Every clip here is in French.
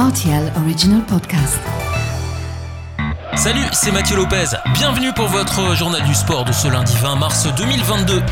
RTL Original Podcast. Salut, c'est Mathieu Lopez. Bienvenue pour votre journal du sport de ce lundi 20 mars 2022.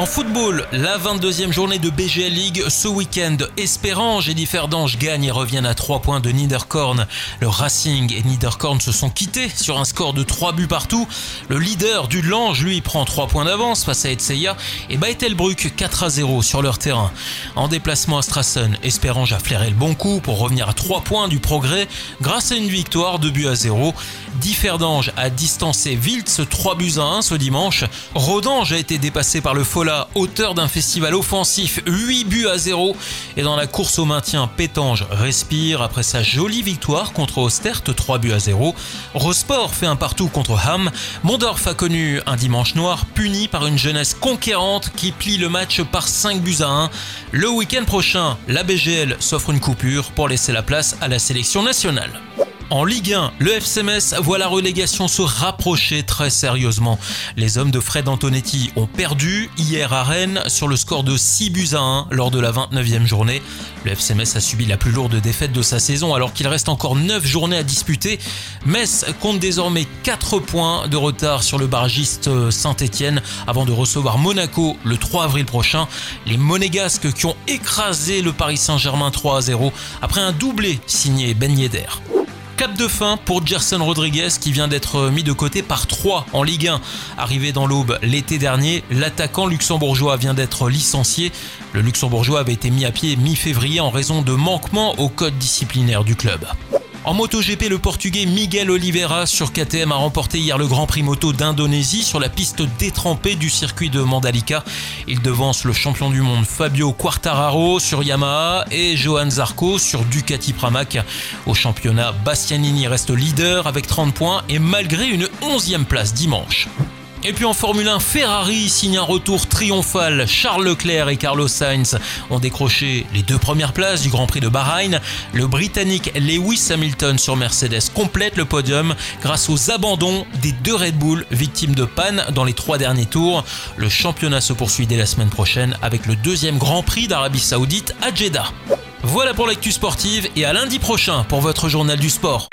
En football, la 22e journée de BGL League ce week-end. Espérange et Differdange gagnent et reviennent à 3 points de Niederkorn. Le Racing et Niederkorn se sont quittés sur un score de 3 buts partout. Le leader du Lange, lui, prend 3 points d'avance face à Etseya et Baetelbruck 4 à 0 sur leur terrain. En déplacement à Strassen, Espérange a flairé le bon coup pour revenir à 3 points du progrès grâce à une victoire de buts à 0. Differdange a distancé Wiltz 3 buts à 1 ce dimanche. Rodange a été dépassé par le Fola auteur d'un festival offensif 8 buts à 0. Et dans la course au maintien, Pétange respire après sa jolie victoire contre Ostert 3 buts à 0. Rosport fait un partout contre Ham. Mondorf a connu un dimanche noir puni par une jeunesse conquérante qui plie le match par 5 buts à 1. Le week-end prochain, la BGL s'offre une coupure pour laisser la place à la sélection nationale. En Ligue 1, le FC Metz voit la relégation se rapprocher très sérieusement. Les hommes de Fred Antonetti ont perdu hier à Rennes sur le score de 6 buts à 1 lors de la 29e journée. Le FC Metz a subi la plus lourde défaite de sa saison alors qu'il reste encore 9 journées à disputer. Metz compte désormais 4 points de retard sur le barragiste Saint-Etienne avant de recevoir Monaco le 3 avril prochain. Les Monégasques qui ont écrasé le Paris Saint-Germain 3 à 0 après un doublé signé Ben Yedder. Cap de fin pour Gerson Rodriguez qui vient d'être mis de côté par 3 en Ligue 1. Arrivé dans l'aube l'été dernier, l'attaquant luxembourgeois vient d'être licencié. Le luxembourgeois avait été mis à pied mi-février en raison de manquements au code disciplinaire du club. En MotoGP, le portugais Miguel Oliveira sur KTM a remporté hier le Grand Prix moto d'Indonésie sur la piste détrempée du circuit de Mandalika. Il devance le champion du monde Fabio Quartararo sur Yamaha et Johan Zarco sur Ducati Pramac. Au championnat, Bastianini reste leader avec 30 points et malgré une 11e place dimanche. Et puis en Formule 1, Ferrari signe un retour triomphal. Charles Leclerc et Carlos Sainz ont décroché les deux premières places du Grand Prix de Bahreïn. Le Britannique Lewis Hamilton sur Mercedes complète le podium grâce aux abandons des deux Red Bull victimes de panne dans les trois derniers tours. Le championnat se poursuit dès la semaine prochaine avec le deuxième Grand Prix d'Arabie Saoudite à Jeddah. Voilà pour l'actu sportive et à lundi prochain pour votre journal du sport.